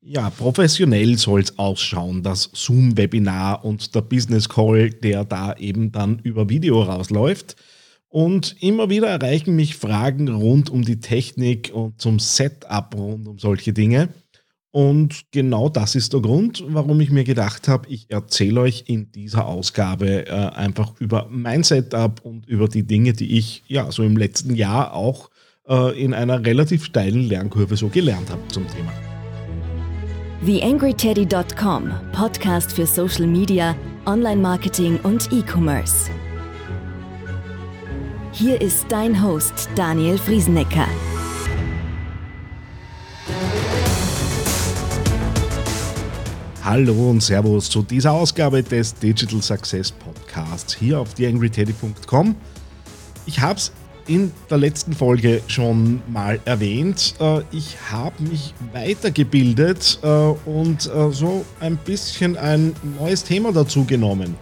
Ja, professionell soll es ausschauen, das Zoom-Webinar und der Business Call, der da eben dann über Video rausläuft. Und immer wieder erreichen mich Fragen rund um die Technik und zum Setup rund um solche Dinge. Und genau das ist der Grund, warum ich mir gedacht habe, ich erzähle euch in dieser Ausgabe äh, einfach über mein Setup und über die Dinge, die ich ja so im letzten Jahr auch äh, in einer relativ steilen Lernkurve so gelernt habe zum Thema. TheAngryTeddy.com, Podcast für Social Media, Online-Marketing und E-Commerce. Hier ist dein Host Daniel Friesenecker. Hallo und Servus zu dieser Ausgabe des Digital Success Podcasts hier auf TheAngryTeddy.com. Ich habe es in der letzten Folge schon mal erwähnt. Äh, ich habe mich weitergebildet äh, und äh, so ein bisschen ein neues Thema dazu genommen.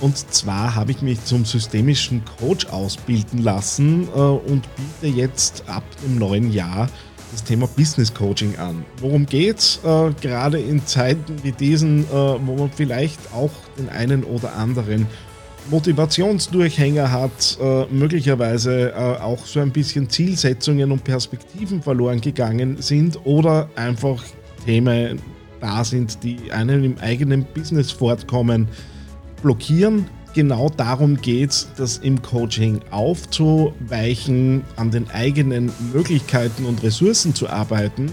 Und zwar habe ich mich zum systemischen Coach ausbilden lassen und biete jetzt ab dem neuen Jahr das Thema Business Coaching an. Worum geht's? Gerade in Zeiten wie diesen, wo man vielleicht auch den einen oder anderen Motivationsdurchhänger hat, äh, möglicherweise äh, auch so ein bisschen Zielsetzungen und Perspektiven verloren gegangen sind oder einfach Themen da sind, die einen im eigenen Business fortkommen, blockieren. Genau darum geht es, das im Coaching aufzuweichen, an den eigenen Möglichkeiten und Ressourcen zu arbeiten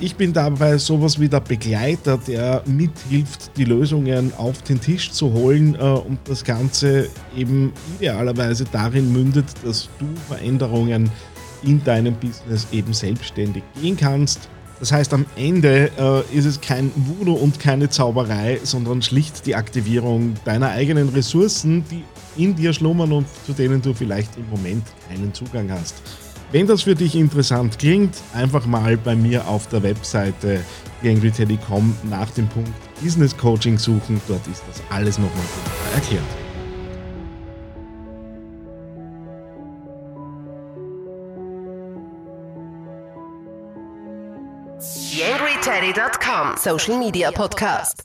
ich bin dabei sowas wie der Begleiter, der mithilft, die Lösungen auf den Tisch zu holen äh, und das Ganze eben idealerweise darin mündet, dass du Veränderungen in deinem Business eben selbstständig gehen kannst. Das heißt, am Ende äh, ist es kein Voodoo und keine Zauberei, sondern schlicht die Aktivierung deiner eigenen Ressourcen, die in dir schlummern und zu denen du vielleicht im Moment keinen Zugang hast. Wenn das für dich interessant klingt, einfach mal bei mir auf der Webseite theangryteddy.com nach dem Punkt Business Coaching suchen. Dort ist das alles nochmal erklärt. TheAngryTeddy.com Social Media Podcast.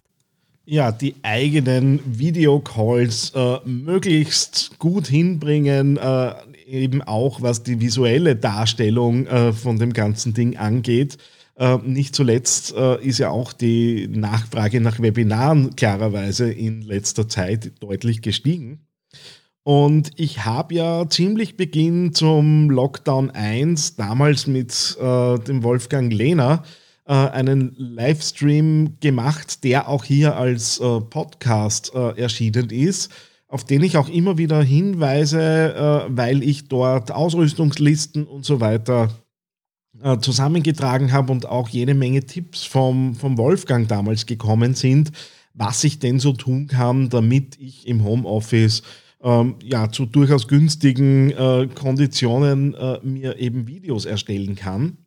Ja, die eigenen Videocalls äh, möglichst gut hinbringen, äh, eben auch was die visuelle Darstellung äh, von dem ganzen Ding angeht. Äh, nicht zuletzt äh, ist ja auch die Nachfrage nach Webinaren klarerweise in letzter Zeit deutlich gestiegen. Und ich habe ja ziemlich Beginn zum Lockdown 1, damals mit äh, dem Wolfgang Lehner, äh, einen Livestream gemacht, der auch hier als äh, Podcast erschienen ist auf den ich auch immer wieder hinweise, äh, weil ich dort Ausrüstungslisten und so weiter äh, zusammengetragen habe und auch jede Menge Tipps vom, vom Wolfgang damals gekommen sind, was ich denn so tun kann, damit ich im Homeoffice ähm, ja, zu durchaus günstigen äh, Konditionen äh, mir eben Videos erstellen kann.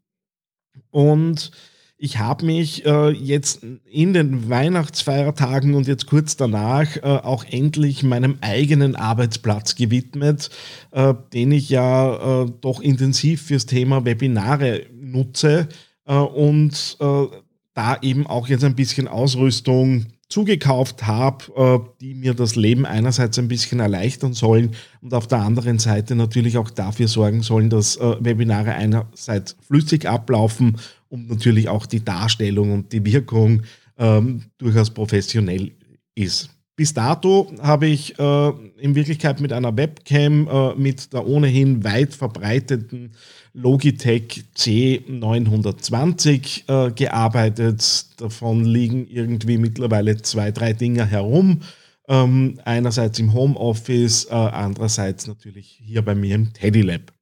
Und ich habe mich äh, jetzt in den Weihnachtsfeiertagen und jetzt kurz danach äh, auch endlich meinem eigenen Arbeitsplatz gewidmet, äh, den ich ja äh, doch intensiv fürs Thema Webinare nutze äh, und äh, da eben auch jetzt ein bisschen Ausrüstung zugekauft habe, die mir das Leben einerseits ein bisschen erleichtern sollen und auf der anderen Seite natürlich auch dafür sorgen sollen, dass Webinare einerseits flüssig ablaufen und natürlich auch die Darstellung und die Wirkung ähm, durchaus professionell ist. Bis dato habe ich äh, in Wirklichkeit mit einer Webcam äh, mit der ohnehin weit verbreiteten Logitech C920 äh, gearbeitet. Davon liegen irgendwie mittlerweile zwei, drei Dinger herum. Ähm, einerseits im Homeoffice, äh, andererseits natürlich hier bei mir im Teddy Lab.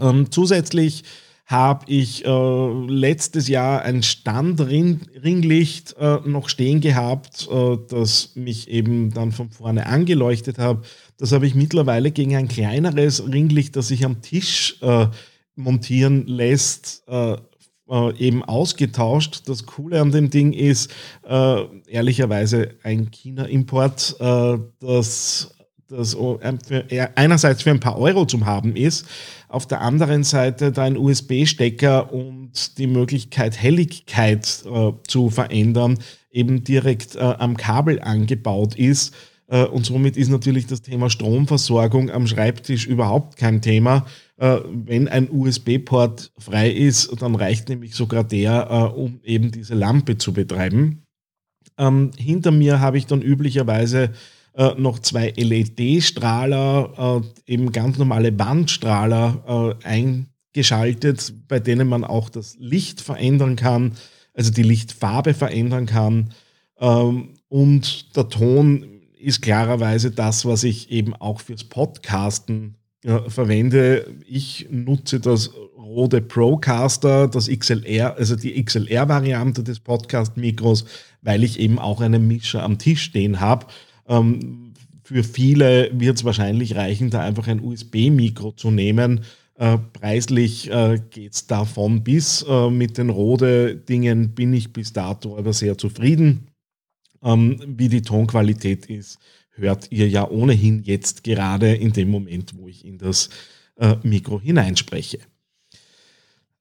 Ähm, zusätzlich habe ich äh, letztes Jahr ein Standringlicht äh, noch stehen gehabt, äh, das mich eben dann von vorne angeleuchtet hat. Das habe ich mittlerweile gegen ein kleineres Ringlicht, das sich am Tisch äh, montieren lässt, äh, äh, eben ausgetauscht. Das Coole an dem Ding ist ehrlicherweise ein China-Import, das das einerseits für ein paar Euro zum haben ist, auf der anderen Seite da ein USB-Stecker und die Möglichkeit, Helligkeit äh, zu verändern, eben direkt äh, am Kabel angebaut ist. Äh, und somit ist natürlich das Thema Stromversorgung am Schreibtisch überhaupt kein Thema. Äh, wenn ein USB-Port frei ist, dann reicht nämlich sogar der, äh, um eben diese Lampe zu betreiben. Ähm, hinter mir habe ich dann üblicherweise äh, noch zwei LED-Strahler, eben ganz normale Wandstrahler eingeschaltet, bei denen man auch das Licht verändern kann, also die Lichtfarbe verändern kann. Ähm, und der Ton ist klarerweise das, was ich eben auch fürs Podcasten äh, verwende. Ich nutze das Rode Procaster, das XLR, also die XLR-Variante des Podcast-Mikros, weil ich eben auch einen Mischer am Tisch stehen habe. Ähm, für viele wird es wahrscheinlich reichen, da einfach ein USB-Mikro zu nehmen. Äh, preislich äh, geht es davon bis. Äh, mit den Rode-Dingen bin ich bis dato aber sehr zufrieden. Ähm, wie die Tonqualität ist, hört ihr ja ohnehin jetzt gerade in dem Moment, wo ich in das äh, Mikro hineinspreche.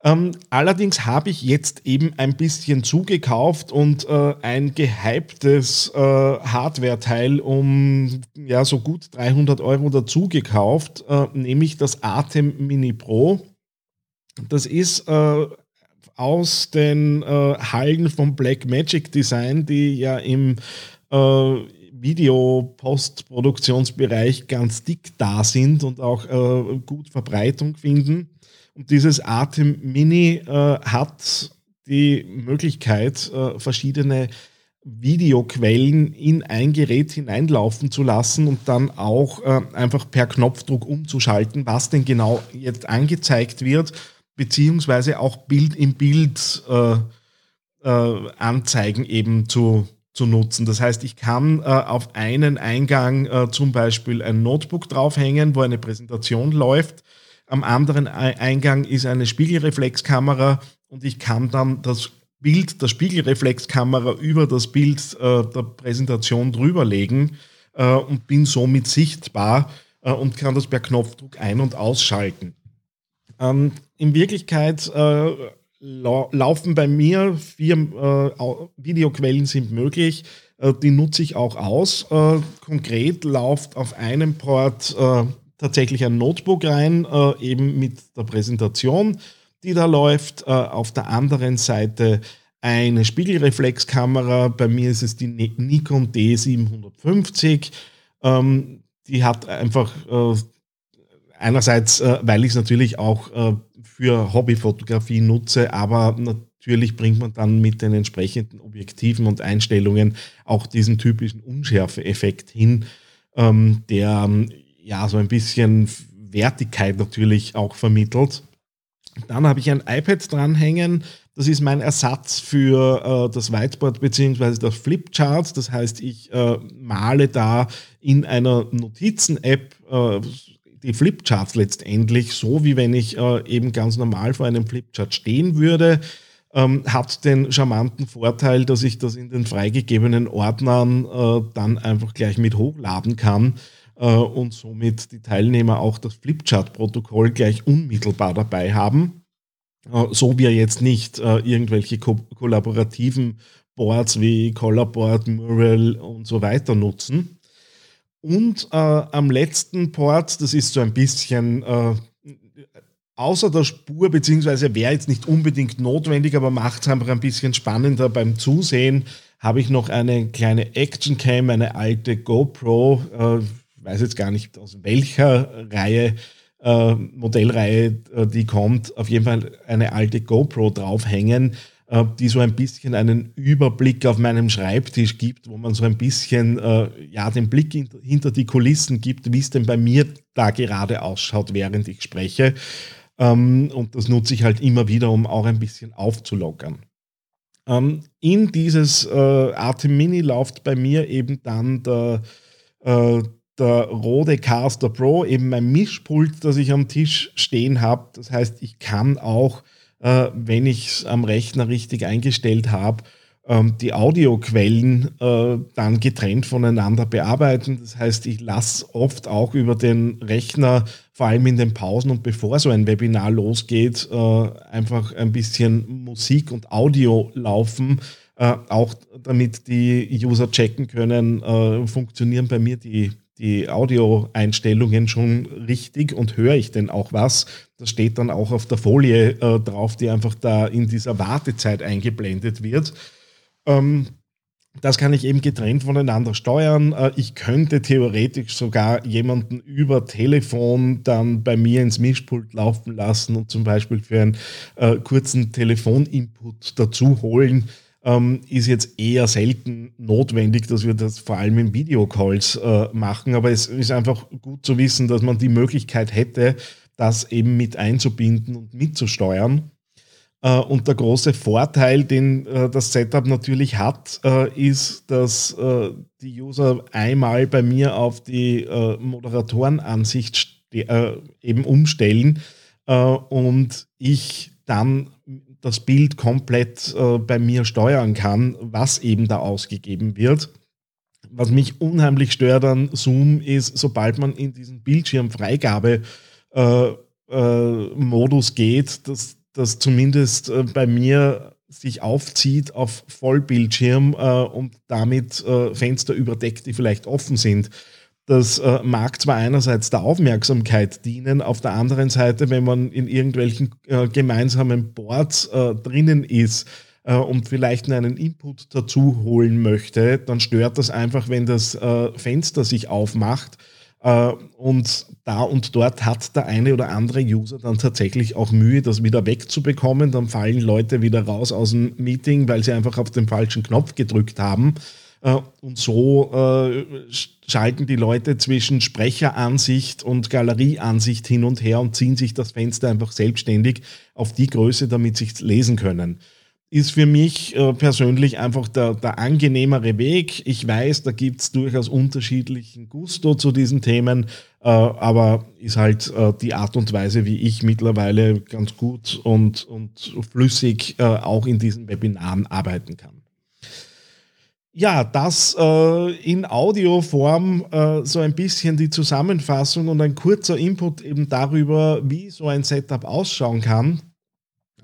Ähm, allerdings habe ich jetzt eben ein bisschen zugekauft und äh, ein gehyptes äh, Hardware-Teil um ja so gut 300 Euro dazu gekauft, äh, nämlich das Atem Mini Pro. Das ist äh, aus den äh, Hallen vom Black Magic Design, die ja im äh, Video-Postproduktionsbereich ganz dick da sind und auch gut Verbreitung finden. Und dieses Atem Mini äh, hat die Möglichkeit, äh, verschiedene Videoquellen in ein Gerät hineinlaufen zu lassen und dann auch äh, einfach per Knopfdruck umzuschalten, was denn genau jetzt angezeigt wird, beziehungsweise auch Bild im Bild äh, äh, Anzeigen eben zu, zu nutzen. Das heißt, ich kann äh, auf einen Eingang äh, zum Beispiel ein Notebook draufhängen, wo eine Präsentation läuft am anderen Eingang ist eine Spiegelreflexkamera und ich kann dann das Bild der Spiegelreflexkamera über das Bild äh, der Präsentation drüberlegen äh, und bin somit sichtbar äh, und kann das per Knopfdruck ein- und ausschalten. Ähm, in Wirklichkeit äh, laufen bei mir vier äh, Videoquellen sind möglich. Äh, die nutze ich auch aus. konkret läuft auf einem Port tatsächlich ein Notebook rein, äh, eben mit der Präsentation, die da läuft. Äh, auf der anderen Seite eine Spiegelreflexkamera. Bei mir ist es die Nikon D750. Ähm, die hat einfach äh, einerseits, äh, weil ich es natürlich auch äh, für Hobbyfotografie nutze, aber natürlich bringt man dann mit den entsprechenden Objektiven und Einstellungen auch diesen typischen Unschärfe-Effekt hin, ähm, der ja, so ein bisschen Wertigkeit natürlich auch vermittelt. Dann habe ich ein iPad dranhängen. Das ist mein Ersatz für äh, das Whiteboard bzw. das Flipchart. Das heißt, ich äh, male da in einer Notizen-App äh, die Flipcharts letztendlich, so wie wenn ich äh, eben ganz normal vor einem Flipchart stehen würde. Ähm, hat den charmanten Vorteil, dass ich das in den freigegebenen Ordnern äh, dann einfach gleich mit hochladen kann äh, und somit die Teilnehmer auch das Flipchart-Protokoll gleich unmittelbar dabei haben. Äh, so wir jetzt nicht äh, irgendwelche ko kollaborativen Boards wie Colorboard, Mural und so weiter nutzen. Und äh, am letzten Port, das ist so ein bisschen äh, außer der Spur, beziehungsweise wäre jetzt nicht unbedingt notwendig, aber macht es einfach ein bisschen spannender beim Zusehen, habe ich noch eine kleine Action Cam, eine alte GoPro, äh, weiß jetzt gar nicht aus welcher Reihe, äh, Modellreihe äh, die kommt, auf jeden Fall eine alte GoPro draufhängen, äh, die so ein bisschen einen Überblick auf meinem Schreibtisch gibt, wo man so ein bisschen äh, ja, den Blick in, hinter die Kulissen gibt, wie es denn bei mir da gerade ausschaut, während ich spreche. Ähm, und das nutze ich halt immer wieder, um auch ein bisschen aufzulockern. Ähm, in dieses äh, Artem Mini läuft bei mir eben dann der äh, der Rode Caster Pro, eben mein Mischpult, das ich am Tisch stehen habe. Das heißt, ich kann auch, äh, wenn ich es am Rechner richtig eingestellt habe, ähm, die Audioquellen äh, dann getrennt voneinander bearbeiten. Das heißt, ich lasse oft auch über den Rechner, vor allem in den Pausen und bevor so ein Webinar losgeht, äh, einfach ein bisschen Musik und Audio laufen. Äh, auch damit die User checken können, äh, funktionieren bei mir die, die Audio-Einstellungen schon richtig und höre ich denn auch was. Das steht dann auch auf der Folie äh, drauf, die einfach da in dieser Wartezeit eingeblendet wird. Ähm, das kann ich eben getrennt voneinander steuern. Äh, ich könnte theoretisch sogar jemanden über Telefon dann bei mir ins Mischpult laufen lassen und zum Beispiel für einen äh, kurzen Telefoninput dazu holen. Ähm, ist jetzt eher selten notwendig, dass wir das vor allem in Videocalls äh, machen, aber es ist einfach gut zu wissen, dass man die Möglichkeit hätte, das eben mit einzubinden und mitzusteuern. Äh, und der große Vorteil, den äh, das Setup natürlich hat, äh, ist, dass die User einmal bei mir auf die Moderatorenansicht eben umstellen und ich dann das Bild komplett bei mir steuern kann, was eben da ausgegeben wird. Was mich unheimlich stört an Zoom ist, sobald man in diesen Bildschirmfreigabe-Modus geht, dass das zumindest äh, bei mir sich aufzieht auf Vollbildschirm äh, und damit äh, Fenster überdeckt, die vielleicht offen sind. Das äh, mag zwar einerseits der Aufmerksamkeit dienen, auf der anderen Seite, wenn man in irgendwelchen äh, gemeinsamen Boards äh, drinnen ist und vielleicht einen Input dazu holen möchte, dann stört das einfach, wenn das Fenster sich aufmacht äh, und da und dort hat der eine oder andere User dann tatsächlich auch Mühe, das wieder wegzubekommen. Dann fallen Leute wieder raus aus dem Meeting, weil sie einfach auf den falschen Knopf gedrückt haben. Äh, und so äh, schalten die Leute zwischen Sprecheransicht und Galerieansicht hin und her und ziehen sich das Fenster einfach selbstständig auf die Größe, damit sie es lesen können ist für mich äh, persönlich einfach der, der angenehmere Weg. Ich weiß, da gibt es durchaus unterschiedlichen Gusto zu diesen Themen, aber ist halt die Art und Weise, wie ich mittlerweile ganz gut und, und flüssig auch in diesen Webinaren arbeiten kann. Ja, das äh, in Audioform äh, so ein bisschen die Zusammenfassung und ein kurzer Input eben darüber, wie so ein Setup ausschauen kann.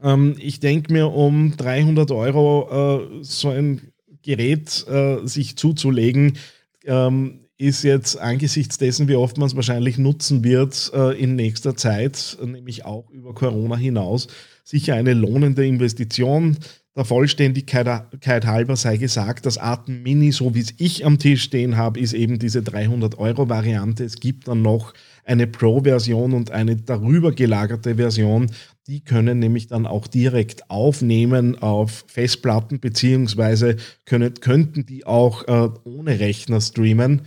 Ähm, ich denke mir, um 300 Euro äh, so ein Gerät äh, sich zuzulegen, ähm, ist jetzt angesichts dessen, wie oft man es wahrscheinlich nutzen wird äh, in nächster Zeit, nämlich auch über Corona hinaus, sicher eine lohnende Investition. Der Vollständigkeit halber sei gesagt, das Atem Mini, so wie es ich am Tisch stehen habe, ist eben diese 300 Euro Variante. Es gibt dann noch eine Pro-Version und eine darüber gelagerte Version. Die können nämlich dann auch direkt aufnehmen auf Festplatten, beziehungsweise können, könnten die auch äh, ohne Rechner streamen.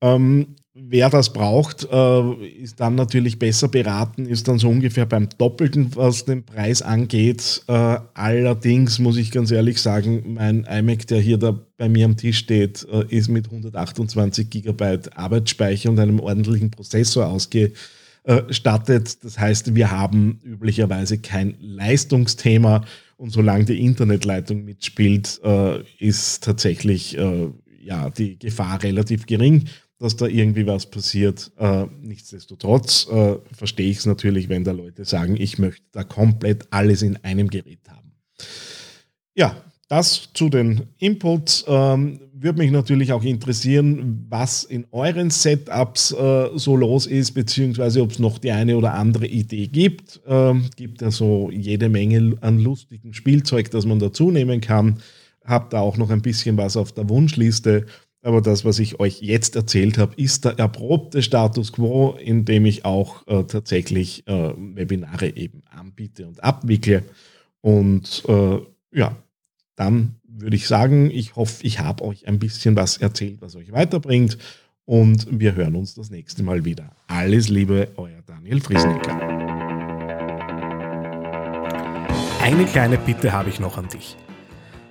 Ähm, wer das braucht, äh, ist dann natürlich besser beraten, ist dann so ungefähr beim Doppelten, was den Preis angeht. Äh, allerdings muss ich ganz ehrlich sagen, mein iMac, der hier da bei mir am Tisch steht, äh, ist mit 128 GB Arbeitsspeicher und einem ordentlichen Prozessor ausgestattet. Das heißt, wir haben üblicherweise kein Leistungsthema und solange die Internetleitung mitspielt, ist tatsächlich ja, die Gefahr relativ gering dass da irgendwie was passiert. Äh, nichtsdestotrotz äh, verstehe ich es natürlich, wenn da Leute sagen, ich möchte da komplett alles in einem Gerät haben. Ja, das zu den Inputs. Ähm, würde mich natürlich auch interessieren, was in euren Setups äh, so los ist, beziehungsweise ob es noch die eine oder andere Idee gibt. Ähm, gibt ja so jede Menge an lustigem Spielzeug, das man dazu nehmen kann. Habt da auch noch ein bisschen was auf der Wunschliste. Aber das, was ich euch jetzt erzählt habe, ist der erprobte Status quo, in dem ich auch äh, tatsächlich äh, Webinare eben anbiete und abwickle. Und äh, ja, dann würde ich sagen, ich hoffe, ich habe euch ein bisschen was erzählt, was euch weiterbringt. Und wir hören uns das nächste Mal wieder. Alles Liebe, euer Daniel Friesnecker. Eine kleine Bitte habe ich noch an dich.